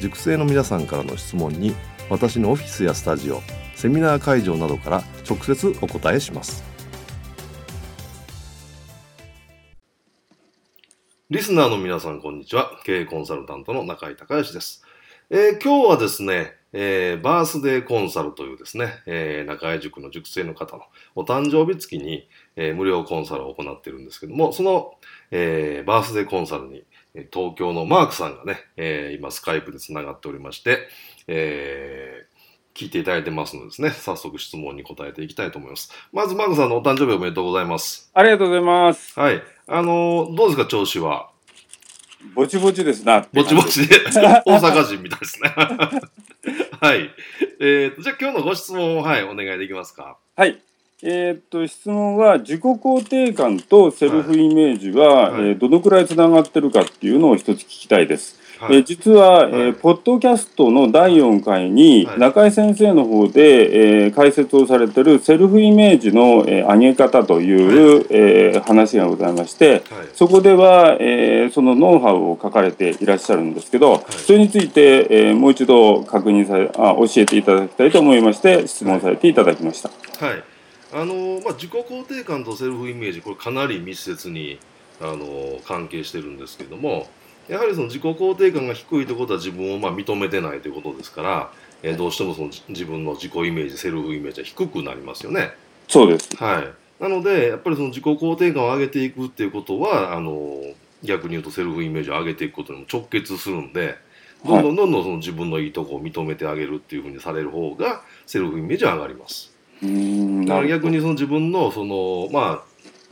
塾生の皆さんからの質問に私のオフィスやスタジオセミナー会場などから直接お答えします。リスナーの皆さんこんにちは。経営コンサルタントの中井隆義です、えー、今日はですねえー、バースデーコンサルというですね、えー、中井塾の塾生の方のお誕生日月に、えー、無料コンサルを行っているんですけども、その、えー、バースデーコンサルに東京のマークさんがね、えー、今スカイプでつながっておりまして、えー、聞いていただいてますのでですね、早速質問に答えていきたいと思います。まずマークさんのお誕生日おめでとうございます。ありがとうございます。はい。あのー、どうですか、調子は？ぼちぼちですな。ぼちぼちで、大阪人みたいですね。はい。えーと、じゃあ今日のご質問を、はい、お願いできますか？はい。えー、っと質問は自己肯定感とセルフイメージは、はい、えー、どのくらいつながってるかっていうのを一つ聞きたいです。はい、えー、実は、はい、えー、ポッドキャストの第4回に、中井先生の方で、えー、解説をされてるセルフイメージの、えー、上げ方という、はい、えー、話がございまして、そこでは、えー、そのノウハウを書かれていらっしゃるんですけど、それについて、えー、もう一度確認されあ教えていただきたいと思いまして質問されていただきました。はいあのまあ、自己肯定感とセルフイメージこれかなり密接にあの関係してるんですけどもやはりその自己肯定感が低いということは自分をまあ認めてないということですから、えー、どうしてもその自分の自己イメージセルフイメージは低くなりますよね。そうです、はい、なのでやっぱりその自己肯定感を上げていくっていうことはあの逆に言うとセルフイメージを上げていくことにも直結するんで。どんどんどんどんその自分のいいとこを認めてあげるっていうふうにされる方がセルフイメージは上がります。だから逆にその自分のそのまあ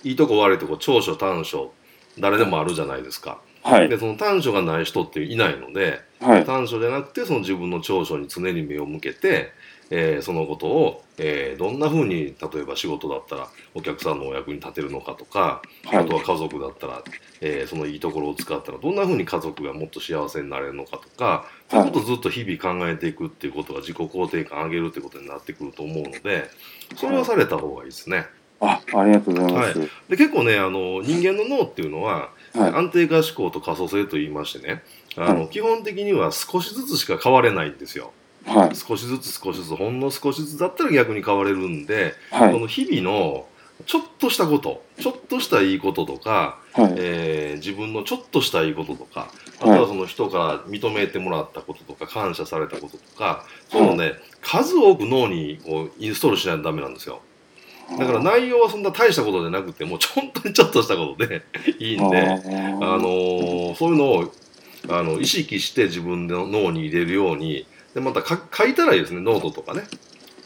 いいとこ悪いとこ長所短所誰でもあるじゃないですか。はい、でその短所がない人っていないので、はい、短所じゃなくてその自分の長所に常に目を向けて、えー、そのことを、えー、どんなふうに例えば仕事だったらお客さんのお役に立てるのかとか、はい、あとは家族だったら、えー、そのいいところを使ったらどんなふうに家族がもっと幸せになれるのかとか、そういうことをずっと日々考えていくっていうことが自己肯定感上げるってことになってくると思うのでそれはされた方がいいですね。あありがとうございます、はい、で結構ねあの人間の脳っていうのは、はい、安定化思考と可塑性と言いましてねあの、はい、基本的には少しずつしか変われないんですよ。はい、少しずつ少しずつほんの少しずつだったら逆に変われるんで、はい、この日々のちょっとしたことちょっとしたいいこととか、はい、えー、自分のちょっとしたいいこととかあとはその人から認めてもらったこととか感謝されたこととかそういうのね、数多く脳にこうインストールしないとダメなんですよ。だから内容はそんな大したことじゃなくてもう本当にちょっとしたことで いいんで、あのー、そういうのをあの意識して自分の脳に入れるようにでまた書いたらいいですねノートとかね。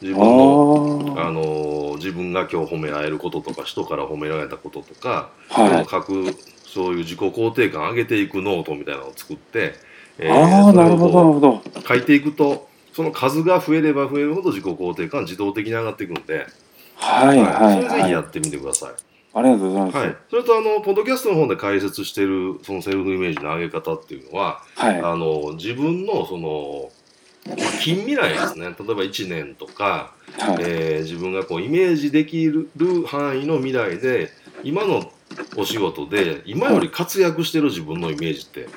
自分のあの自分が今日褒められることとか人から褒められたこととか、はい、書くそういう自己肯定感上げていくノートみたいなのを作って、えー、あなるほどなるほど。書いていくとその数が増えれば増えるほど自己肯定感自動的に上がっていくんで、はいはい、はい、それぜひやってみてください。ありがとうございます。はい、それとあのポッドキャストの方で解説しているそのセルフイメージの上げ方っていうのは、はい、あの自分のその近未来ですね。例えば1年とか、はい、えー、自分がこうイメージできる範囲の未来で今のお仕事で今より活躍してる自分のイメージって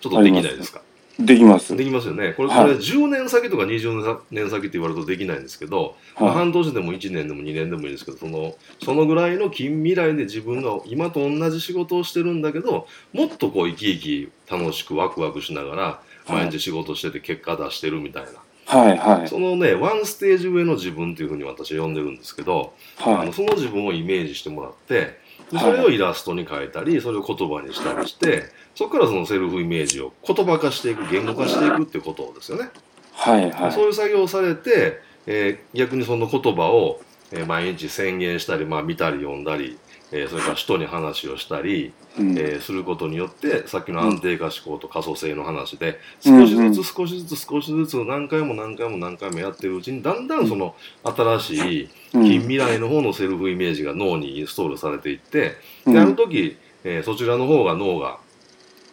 ちょっとできないですか？できます。できますよね。これ,、これ10年先とか20年先って言われるとできないんですけど、はい、半年でも1年でも2年でもいいですけどそのそのぐらいの近未来で自分が今と同じ仕事をしてるんだけどもっとこう生き生き楽しくワクワクしながら毎日仕事してて結果出してるみたいな。はいはい、そのねワンステージ上の自分っていうふうに私は呼んでるんですけど、はい、あのその自分をイメージしてもらってそれをイラストに変えたりそれを言葉にしたりしてそこからそのセルフイメージを言葉化していく言語化していくっていうことですよね。はいはい、そういう作業をされて、えー、逆にその言葉を、えー、毎日宣言したり、まあ、見たり読んだりえー、それから人に話をしたり、うん、えー、することによってさっきの安定化思考と可塑性の話で少しずつ少しずつ少しずつ何回も何回も何回もやってるうちにだんだんその新しい近未来の方のセルフイメージが脳にインストールされていってである時、えー、そちらの方が脳が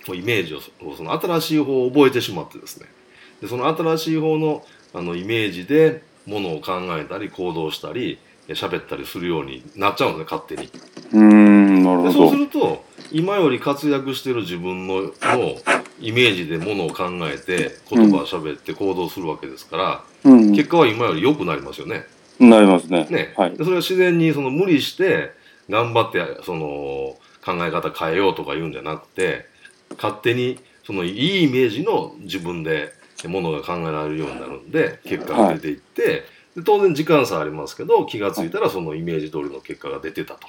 イメージをその新しい方を覚えてしまってですねでその新しい方のあのイメージでものを考えたり行動したり喋ったりするようになっちゃうんですね勝手に。うんなるほどそうすると今より活躍してる自分ののイメージでものを考えて言葉を喋って行動するわけですから、うん、結果は今より良くなりますよね。なりますね。ね、はい、それは自然にその無理して頑張ってその考え方変えようとか言うんじゃなくて勝手にそのいいイメージの自分でものが考えられるようになるんで結果が出ていって、はい。で当然時間差ありますけど気が付いたらそのイメージ通りの結果が出てたと。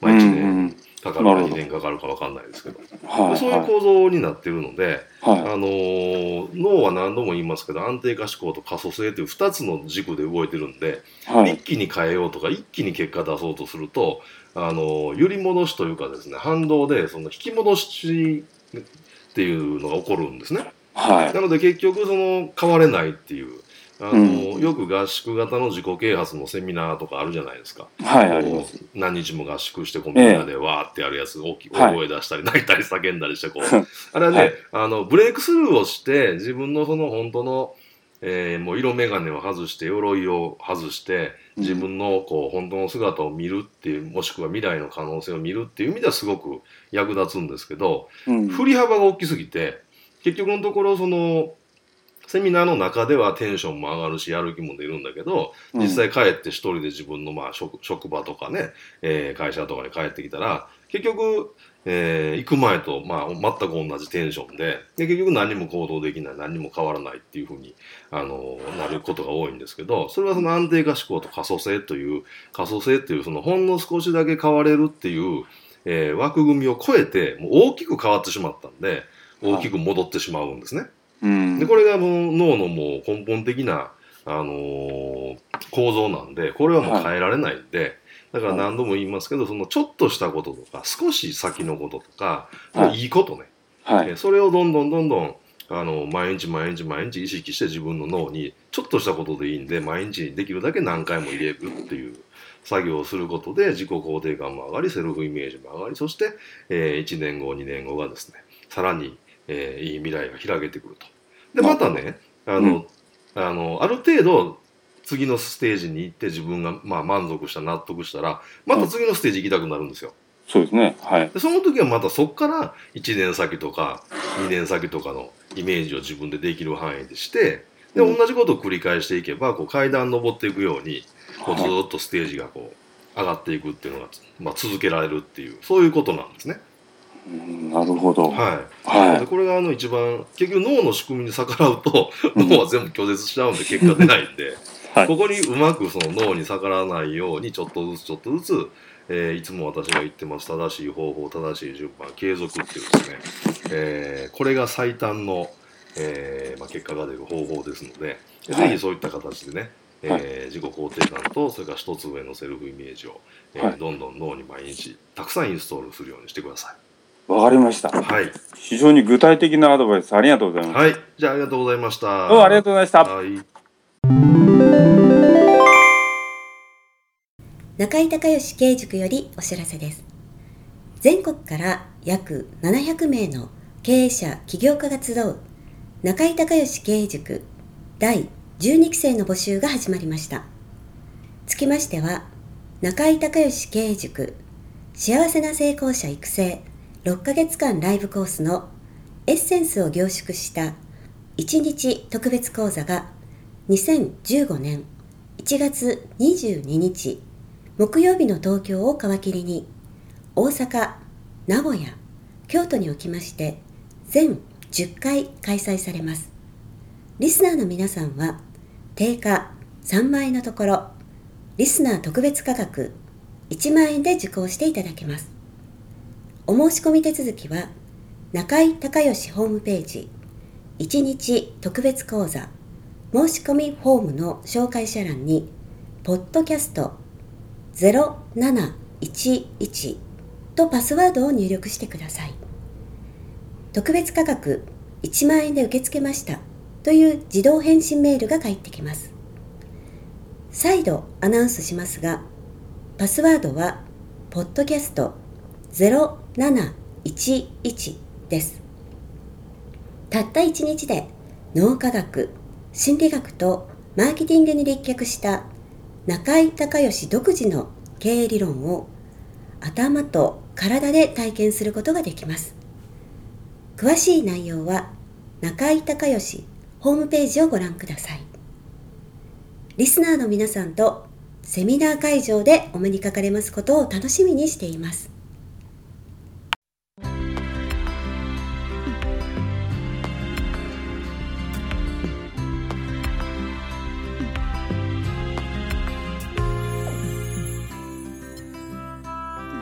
まあ、1年かかるか2年かかるか分かんないですけど、はいそういう構造になってるので、はい、あのー、脳は何度も言いますけど安定化思考と可塑性という2つの軸で動いてるんで、はい、一気に変えようとか一気に結果出そうとすると、あのー、揺り戻しというかですね反動でその引き戻しっていうのが起こるんですね。はい、なので結局その変われないっていうあの、うん、よく合宿型の自己啓発のセミナーとかあるじゃないですか。何日も合宿して、こうみんなでわーってやるやつ、大き大声出したり、泣いたり叫んだりして、こう。あれはね、はい、あの、ブレイクスルーをして、自分のその本当の、えー、もう色眼鏡を外して、鎧を外して、自分のこう本当の姿を見るっていう、もしくは未来の可能性を見るっていう意味ではすごく役立つんですけど、うん、振り幅が大きすぎて、結局のところ、その、セミナーの中ではテンションも上がるしやる気も出るんだけど実際帰って一人で自分のまあ職職場とかね、えー、会社とかに帰ってきたら結局、えー、行く前と、まあ、全く同じテンションでで結局何も行動できない何も変わらないっていうふうに、あのなることが多いんですけどそれはその安定化思考と可塑性という可塑性っていうそのほんの少しだけ変われるっていう、えー、枠組みを超えてもう大きく変わってしまったんで大きく戻ってしまうんですね。うん、でこれがもう脳のもう根本的な、あのー、構造なんでこれはもう変えられないんで、はい、だから何度も言いますけどそのちょっとしたこととか少し先のこととか、はい、いいことね、はい、それをどんどんどんどんあの毎日毎日毎日意識して自分の脳にちょっとしたことでいいんで毎日できるだけ何回も入れるっていう作業をすることで自己肯定感も上がりセルフイメージも上がりそして、えー、1年後2年後がですねさらに、えー、いい未来が開けてくるとでまたねあの、うん、あのある程度次のステージに行って自分がまあ満足した納得したらまた次のステージ行きたくなるんですよ。そうですね。はい。でその時はまたそこから1年先とか2年先とかのイメージを自分でできる範囲でしてで同じことを繰り返していけばこう階段登っていくようにこうずっとステージがこう上がっていくっていうのが、まあ、続けられるっていうそういうことなんですね。なるほど。はい。はい、これがあの一番結局脳の仕組みに逆らうと脳は全部拒絶しちゃうんで結果出ないんで、はい、ここにうまくその脳に逆らわないようにちょっとずつちょっとずつ、えー、いつも私が言ってます正しい方法正しい順番継続っていうですね、えー、これが最短の、えーまあ、結果が出る方法ですので、はい、ぜひそういった形でね、えー、自己肯定感とそれから一つ上のセルフイメージを、えー、どんどん脳に毎日たくさんインストールするようにしてください。わかりました。はい。非常に具体的なアドバイスありがとうございます。はい。じゃあありがとうございました。どうもありがとうございました。はい。中井隆義経営塾よりお知らせです。全国から約700名の経営者、起業家が集う中井隆義経営塾第12期生の募集が始まりました。つきましては、中井隆義経営塾幸せな成功者育成6ヶ月間ライブコースのエッセンスを凝縮した1日特別講座が2015年1月22日木曜日の東京を皮切りに大阪、名古屋、京都におきまして全10回開催されます。リスナーの皆さんは定価3万円のところリスナー特別価格1万円で受講していただけますお申し込み手続きは中井隆義ホームページ1日特別講座申し込みフォームの紹介者欄にポッドキャスト0711とパスワードを入力してください特別価格1万円で受け付けましたという自動返信メールが返ってきます。再度アナウンスしますが、パスワードは、ポッドキャスト0 711です。たった1日で脳科学、心理学とマーケティングに立脚した中井隆義独自の経営理論を頭と体で体験することができます。詳しい内容は中井隆義ホームページをご覧ください。リスナーの皆さんとセミナー会場でお目にかかれますことを楽しみにしています。